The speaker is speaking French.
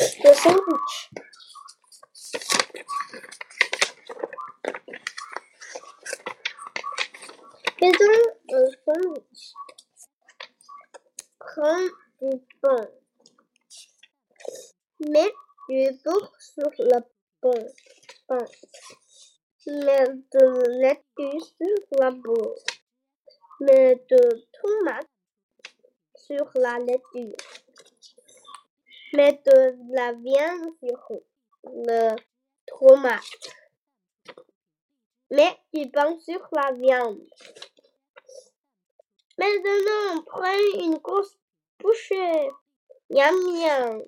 le sandwich. Faisons un sandwich? Prends du pain. Mets du beurre sur pain. pain. Mets de laitue sur la beurre. Mets de tomates sur la laitue. Mets de la viande sur le tomate. Mets du pain sur la viande. Maintenant, prends une grosse bouchée. Miam miam.